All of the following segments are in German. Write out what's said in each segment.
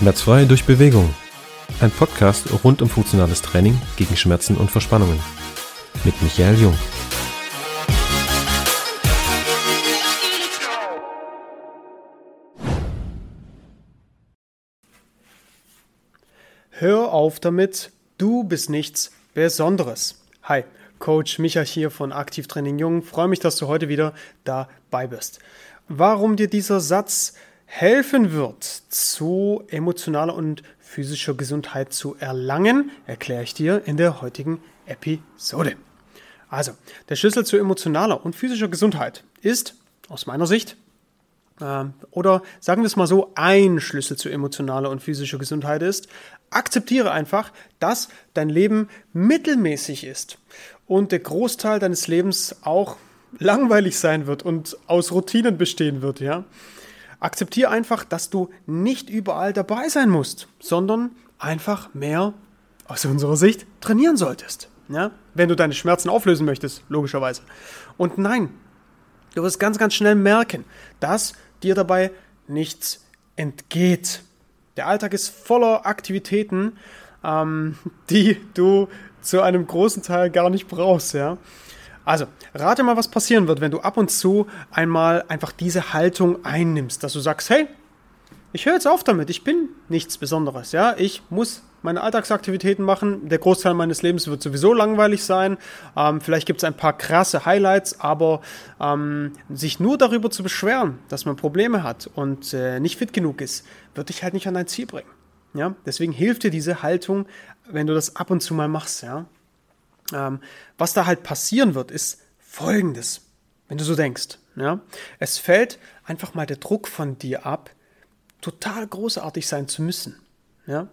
Schmerzfrei durch Bewegung. Ein Podcast rund um funktionales Training gegen Schmerzen und Verspannungen. Mit Michael Jung. Hör auf damit, du bist nichts Besonderes. Hi, Coach Micha hier von Aktivtraining Jung. Freue mich, dass du heute wieder dabei bist. Warum dir dieser Satz helfen wird, zu emotionaler und physischer Gesundheit zu erlangen, erkläre ich dir in der heutigen Episode. Also, der Schlüssel zu emotionaler und physischer Gesundheit ist aus meiner Sicht äh, oder sagen wir es mal so, ein Schlüssel zu emotionaler und physischer Gesundheit ist, akzeptiere einfach, dass dein Leben mittelmäßig ist und der Großteil deines Lebens auch langweilig sein wird und aus Routinen bestehen wird, ja. Akzeptiere einfach, dass du nicht überall dabei sein musst, sondern einfach mehr aus unserer Sicht trainieren solltest. Ja? Wenn du deine Schmerzen auflösen möchtest, logischerweise. Und nein, du wirst ganz, ganz schnell merken, dass dir dabei nichts entgeht. Der Alltag ist voller Aktivitäten, ähm, die du zu einem großen Teil gar nicht brauchst. Ja? Also, rate mal, was passieren wird, wenn du ab und zu einmal einfach diese Haltung einnimmst, dass du sagst, hey, ich höre jetzt auf damit, ich bin nichts Besonderes, ja, ich muss meine Alltagsaktivitäten machen, der Großteil meines Lebens wird sowieso langweilig sein, ähm, vielleicht gibt es ein paar krasse Highlights, aber ähm, sich nur darüber zu beschweren, dass man Probleme hat und äh, nicht fit genug ist, wird dich halt nicht an dein Ziel bringen, ja, deswegen hilft dir diese Haltung, wenn du das ab und zu mal machst, ja, ähm, was da halt passieren wird, ist folgendes, wenn du so denkst. Ja? Es fällt einfach mal der Druck von dir ab, total großartig sein zu müssen. Ja?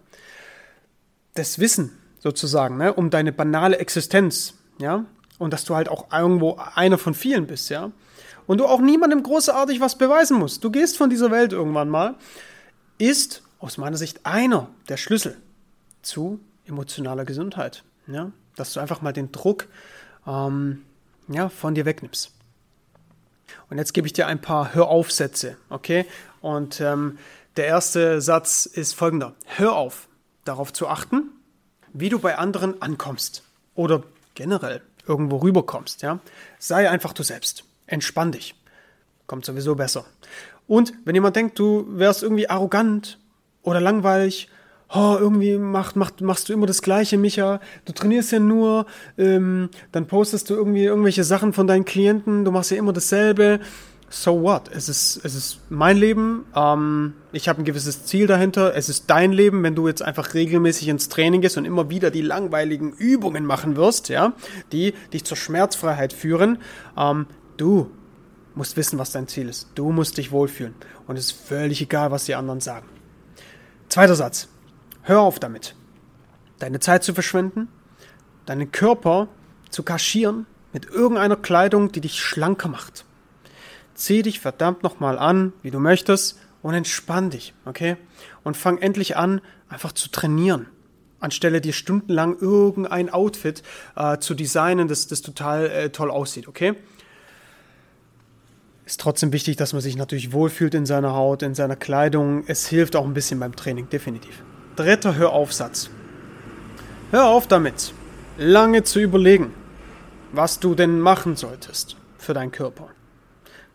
Das Wissen sozusagen, ne, um deine banale Existenz, ja, und dass du halt auch irgendwo einer von vielen bist, ja, und du auch niemandem großartig was beweisen musst. Du gehst von dieser Welt irgendwann mal, ist aus meiner Sicht einer der Schlüssel zu emotionaler Gesundheit, ja dass du einfach mal den Druck ähm, ja, von dir wegnimmst. Und jetzt gebe ich dir ein paar Höraufsätze, okay? Und ähm, der erste Satz ist folgender. Hör auf, darauf zu achten, wie du bei anderen ankommst oder generell irgendwo rüberkommst, ja? Sei einfach du selbst. Entspann dich. Kommt sowieso besser. Und wenn jemand denkt, du wärst irgendwie arrogant oder langweilig oh, irgendwie macht, macht, machst du immer das Gleiche, Micha, du trainierst ja nur, ähm, dann postest du irgendwie irgendwelche Sachen von deinen Klienten, du machst ja immer dasselbe. So what? Es ist, es ist mein Leben, ähm, ich habe ein gewisses Ziel dahinter, es ist dein Leben, wenn du jetzt einfach regelmäßig ins Training gehst und immer wieder die langweiligen Übungen machen wirst, ja, die dich zur Schmerzfreiheit führen. Ähm, du musst wissen, was dein Ziel ist. Du musst dich wohlfühlen. Und es ist völlig egal, was die anderen sagen. Zweiter Satz. Hör auf damit. Deine Zeit zu verschwenden, deinen Körper zu kaschieren mit irgendeiner Kleidung, die dich schlanker macht. Zieh dich verdammt nochmal an, wie du möchtest, und entspann dich, okay? Und fang endlich an, einfach zu trainieren. Anstelle dir stundenlang irgendein Outfit äh, zu designen, das, das total äh, toll aussieht, okay? Ist trotzdem wichtig, dass man sich natürlich wohlfühlt in seiner Haut, in seiner Kleidung. Es hilft auch ein bisschen beim Training, definitiv. Dritter Höraufsatz. Hör auf damit, lange zu überlegen, was du denn machen solltest für deinen Körper.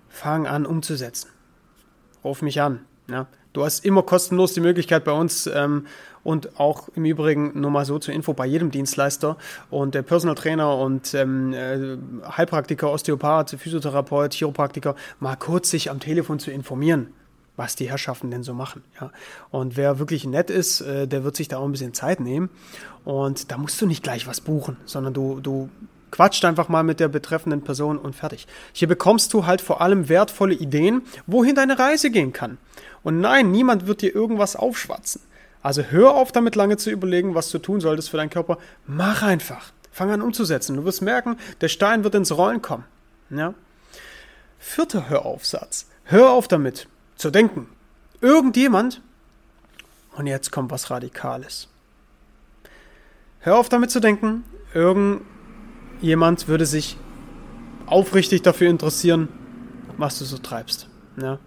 Fang an umzusetzen. Ruf mich an. Ja. Du hast immer kostenlos die Möglichkeit bei uns ähm, und auch im Übrigen nur mal so zur Info bei jedem Dienstleister und der Personal Trainer und ähm, äh, Heilpraktiker, Osteopath, Physiotherapeut, Chiropraktiker mal kurz sich am Telefon zu informieren was die Herrschaften denn so machen. Ja. Und wer wirklich nett ist, äh, der wird sich da auch ein bisschen Zeit nehmen. Und da musst du nicht gleich was buchen, sondern du, du quatscht einfach mal mit der betreffenden Person und fertig. Hier bekommst du halt vor allem wertvolle Ideen, wohin deine Reise gehen kann. Und nein, niemand wird dir irgendwas aufschwatzen. Also hör auf damit lange zu überlegen, was du tun solltest für deinen Körper. Mach einfach. Fang an umzusetzen. Du wirst merken, der Stein wird ins Rollen kommen. Ja? Vierter Höraufsatz. Hör auf damit, zu denken. Irgendjemand, und jetzt kommt was Radikales. Hör auf damit zu denken, irgendjemand würde sich aufrichtig dafür interessieren, was du so treibst. Ja?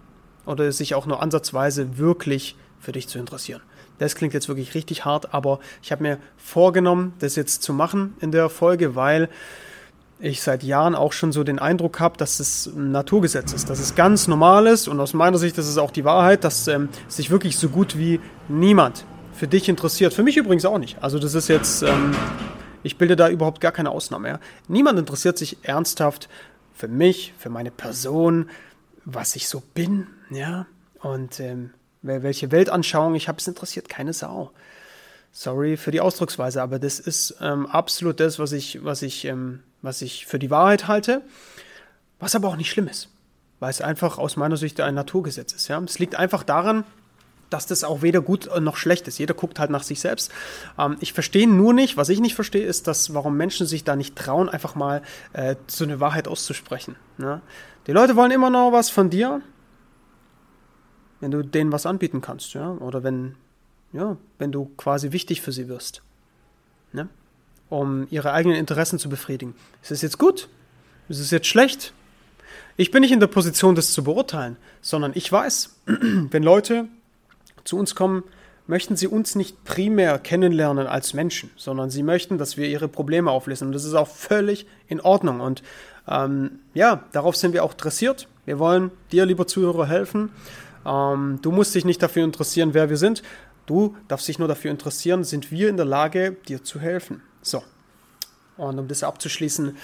Oder sich auch nur ansatzweise wirklich für dich zu interessieren. Das klingt jetzt wirklich richtig hart, aber ich habe mir vorgenommen, das jetzt zu machen in der Folge, weil ich seit Jahren auch schon so den Eindruck habe, dass es ein Naturgesetz ist, dass es ganz normal ist und aus meiner Sicht ist es auch die Wahrheit, dass ähm, sich wirklich so gut wie niemand für dich interessiert. Für mich übrigens auch nicht. Also das ist jetzt, ähm, ich bilde da überhaupt gar keine Ausnahme. Ja. Niemand interessiert sich ernsthaft für mich, für meine Person, was ich so bin, ja. Und ähm, welche Weltanschauung ich habe, es interessiert keine Sau. Sorry für die Ausdrucksweise, aber das ist ähm, absolut das, was ich, was, ich, ähm, was ich für die Wahrheit halte, was aber auch nicht schlimm ist, weil es einfach aus meiner Sicht ein Naturgesetz ist. Ja? Es liegt einfach daran, dass das auch weder gut noch schlecht ist. Jeder guckt halt nach sich selbst. Ähm, ich verstehe nur nicht, was ich nicht verstehe, ist, dass warum Menschen sich da nicht trauen, einfach mal äh, so eine Wahrheit auszusprechen. Ne? Die Leute wollen immer noch was von dir, wenn du denen was anbieten kannst, ja, oder wenn, ja, wenn du quasi wichtig für sie wirst, ne? Um ihre eigenen Interessen zu befriedigen. Ist es jetzt gut? Ist es jetzt schlecht? Ich bin nicht in der Position, das zu beurteilen, sondern ich weiß, wenn Leute zu uns kommen, möchten sie uns nicht primär kennenlernen als Menschen, sondern sie möchten, dass wir ihre Probleme auflisten. Und das ist auch völlig in Ordnung. Und ähm, ja, darauf sind wir auch dressiert. Wir wollen dir, lieber Zuhörer, helfen. Ähm, du musst dich nicht dafür interessieren, wer wir sind. Du darfst dich nur dafür interessieren, sind wir in der Lage, dir zu helfen. So. Und um das abzuschließen,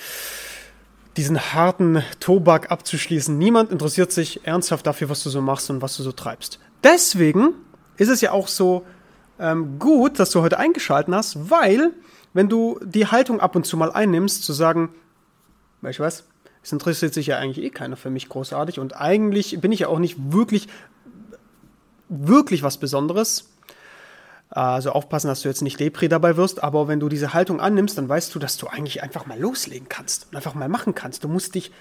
diesen harten Tobak abzuschließen, niemand interessiert sich ernsthaft dafür, was du so machst und was du so treibst. Deswegen ist es ja auch so ähm, gut, dass du heute eingeschalten hast, weil wenn du die Haltung ab und zu mal einnimmst, zu sagen, weißt du was, es interessiert sich ja eigentlich eh keiner für mich großartig und eigentlich bin ich ja auch nicht wirklich, wirklich was Besonderes. Also aufpassen, dass du jetzt nicht Lepri dabei wirst, aber wenn du diese Haltung annimmst, dann weißt du, dass du eigentlich einfach mal loslegen kannst und einfach mal machen kannst. Du musst dich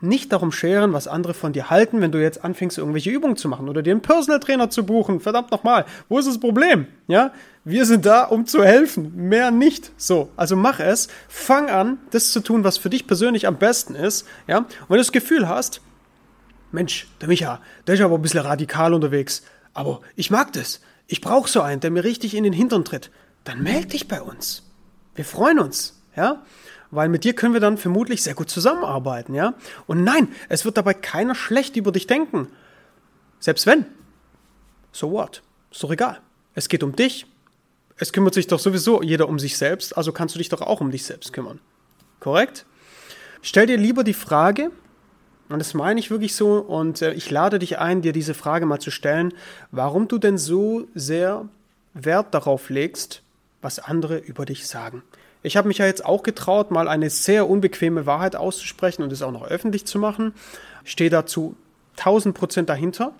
nicht darum scheren, was andere von dir halten, wenn du jetzt anfängst, irgendwelche Übungen zu machen oder dir einen Personal Trainer zu buchen. Verdammt nochmal, wo ist das Problem? Ja, wir sind da, um zu helfen, mehr nicht. So, also mach es, fang an, das zu tun, was für dich persönlich am besten ist. Ja, und wenn du das Gefühl hast, Mensch, der Micha, der ist aber ein bisschen radikal unterwegs, aber ich mag das. Ich brauche so einen, der mir richtig in den Hintern tritt. Dann melde dich bei uns. Wir freuen uns. Ja, weil mit dir können wir dann vermutlich sehr gut zusammenarbeiten, ja? Und nein, es wird dabei keiner schlecht über dich denken. Selbst wenn. So what? Ist doch egal. Es geht um dich. Es kümmert sich doch sowieso jeder um sich selbst, also kannst du dich doch auch um dich selbst kümmern. Korrekt? Stell dir lieber die Frage, und das meine ich wirklich so, und äh, ich lade dich ein, dir diese Frage mal zu stellen, warum du denn so sehr Wert darauf legst, was andere über dich sagen. Ich habe mich ja jetzt auch getraut, mal eine sehr unbequeme Wahrheit auszusprechen und es auch noch öffentlich zu machen. Stehe dazu 1000 Prozent dahinter.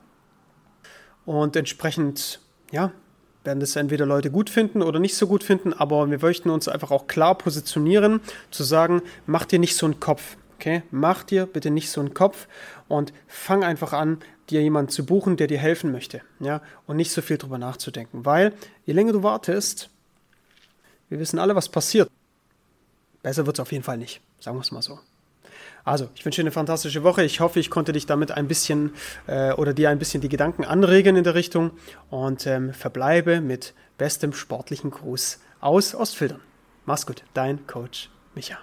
Und entsprechend, ja, werden das entweder Leute gut finden oder nicht so gut finden, aber wir möchten uns einfach auch klar positionieren, zu sagen, mach dir nicht so einen Kopf. Okay? Mach dir bitte nicht so einen Kopf und fang einfach an, dir jemanden zu buchen, der dir helfen möchte. Ja? Und nicht so viel drüber nachzudenken. Weil je länger du wartest, wir wissen alle, was passiert. Besser wird es auf jeden Fall nicht, sagen wir es mal so. Also, ich wünsche dir eine fantastische Woche. Ich hoffe, ich konnte dich damit ein bisschen äh, oder dir ein bisschen die Gedanken anregen in der Richtung und ähm, verbleibe mit bestem sportlichen Gruß aus Ostfildern. Mach's gut, dein Coach Micha.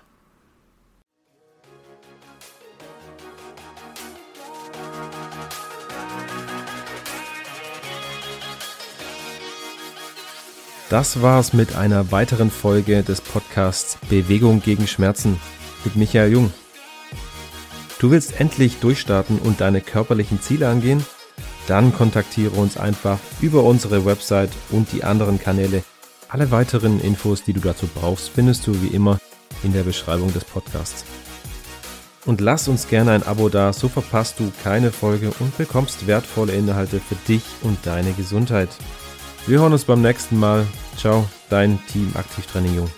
Das war's mit einer weiteren Folge des Podcasts Bewegung gegen Schmerzen mit Michael Jung. Du willst endlich durchstarten und deine körperlichen Ziele angehen? Dann kontaktiere uns einfach über unsere Website und die anderen Kanäle. Alle weiteren Infos, die du dazu brauchst, findest du wie immer in der Beschreibung des Podcasts. Und lass uns gerne ein Abo da, so verpasst du keine Folge und bekommst wertvolle Inhalte für dich und deine Gesundheit. Wir hören uns beim nächsten Mal. Ciao, dein Team Aktivtraining Jung.